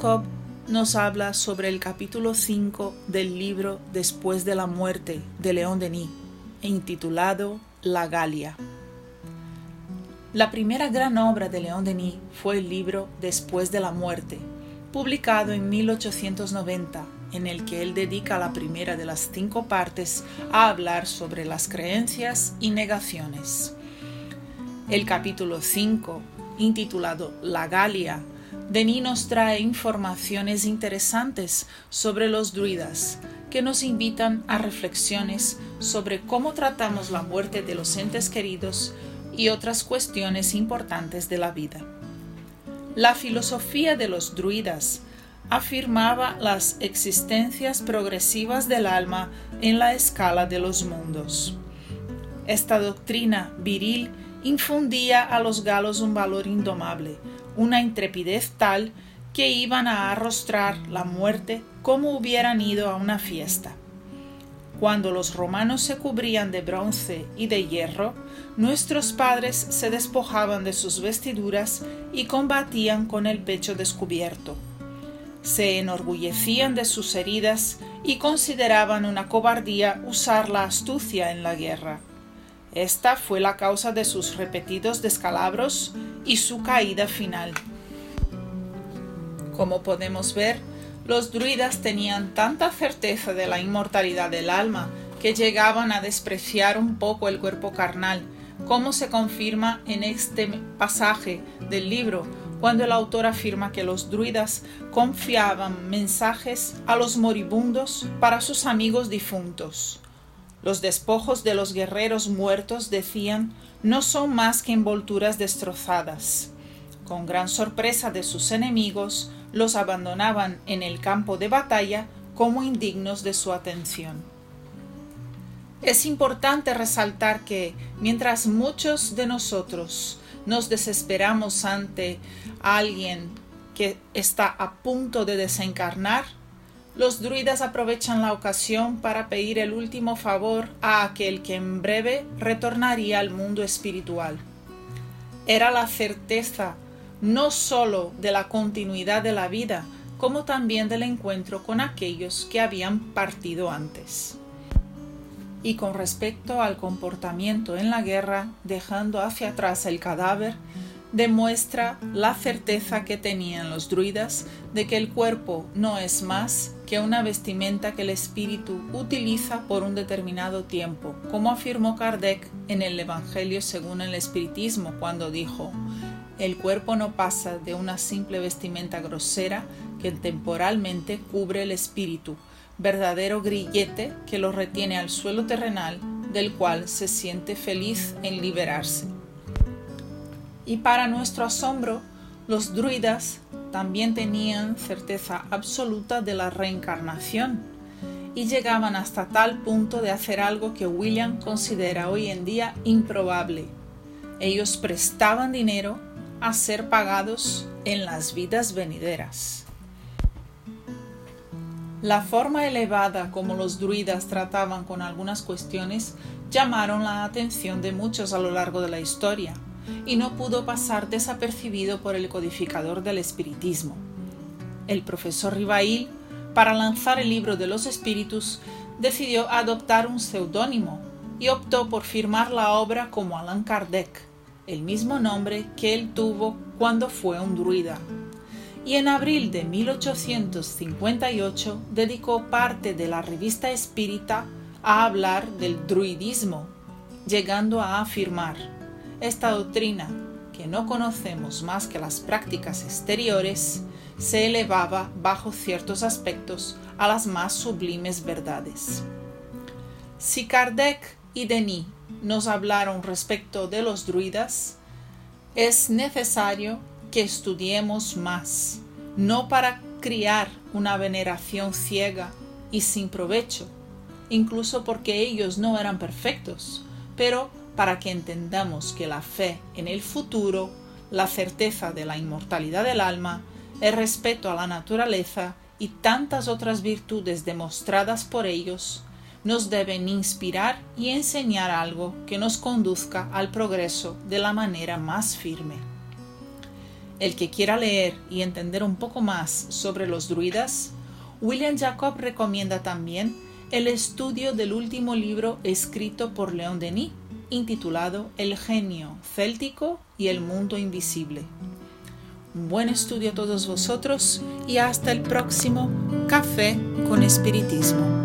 Cobb nos habla sobre el capítulo 5 del libro Después de la muerte de León Denis, intitulado La Galia. La primera gran obra de León Denis fue el libro Después de la muerte, publicado en 1890, en el que él dedica la primera de las cinco partes a hablar sobre las creencias y negaciones. El capítulo 5, intitulado La Galia, Denis nos trae informaciones interesantes sobre los druidas que nos invitan a reflexiones sobre cómo tratamos la muerte de los entes queridos y otras cuestiones importantes de la vida. La filosofía de los druidas afirmaba las existencias progresivas del alma en la escala de los mundos. Esta doctrina viril infundía a los galos un valor indomable, una intrepidez tal que iban a arrostrar la muerte como hubieran ido a una fiesta. Cuando los romanos se cubrían de bronce y de hierro, nuestros padres se despojaban de sus vestiduras y combatían con el pecho descubierto. Se enorgullecían de sus heridas y consideraban una cobardía usar la astucia en la guerra. Esta fue la causa de sus repetidos descalabros y su caída final. Como podemos ver, los druidas tenían tanta certeza de la inmortalidad del alma que llegaban a despreciar un poco el cuerpo carnal, como se confirma en este pasaje del libro, cuando el autor afirma que los druidas confiaban mensajes a los moribundos para sus amigos difuntos. Los despojos de los guerreros muertos, decían, no son más que envolturas destrozadas. Con gran sorpresa de sus enemigos, los abandonaban en el campo de batalla como indignos de su atención. Es importante resaltar que, mientras muchos de nosotros nos desesperamos ante alguien que está a punto de desencarnar, los druidas aprovechan la ocasión para pedir el último favor a aquel que en breve retornaría al mundo espiritual. Era la certeza no sólo de la continuidad de la vida, como también del encuentro con aquellos que habían partido antes. Y con respecto al comportamiento en la guerra, dejando hacia atrás el cadáver, demuestra la certeza que tenían los druidas de que el cuerpo no es más que una vestimenta que el espíritu utiliza por un determinado tiempo, como afirmó Kardec en el Evangelio según el Espiritismo cuando dijo, el cuerpo no pasa de una simple vestimenta grosera que temporalmente cubre el espíritu, verdadero grillete que lo retiene al suelo terrenal del cual se siente feliz en liberarse. Y para nuestro asombro, los druidas también tenían certeza absoluta de la reencarnación y llegaban hasta tal punto de hacer algo que William considera hoy en día improbable. Ellos prestaban dinero a ser pagados en las vidas venideras. La forma elevada como los druidas trataban con algunas cuestiones llamaron la atención de muchos a lo largo de la historia y no pudo pasar desapercibido por el codificador del espiritismo. El profesor Rivail, para lanzar el libro de los espíritus, decidió adoptar un seudónimo y optó por firmar la obra como Allan Kardec, el mismo nombre que él tuvo cuando fue un druida. Y en abril de 1858 dedicó parte de la revista espírita a hablar del druidismo, llegando a afirmar esta doctrina, que no conocemos más que las prácticas exteriores, se elevaba bajo ciertos aspectos a las más sublimes verdades. Si Kardec y Denis nos hablaron respecto de los druidas, es necesario que estudiemos más, no para criar una veneración ciega y sin provecho, incluso porque ellos no eran perfectos, pero para que entendamos que la fe en el futuro, la certeza de la inmortalidad del alma, el respeto a la naturaleza y tantas otras virtudes demostradas por ellos, nos deben inspirar y enseñar algo que nos conduzca al progreso de la manera más firme. el que quiera leer y entender un poco más sobre los druidas, William Jacob recomienda también el estudio del último libro escrito por León Denis, intitulado El genio céltico y el mundo invisible. Un buen estudio a todos vosotros y hasta el próximo Café con Espiritismo.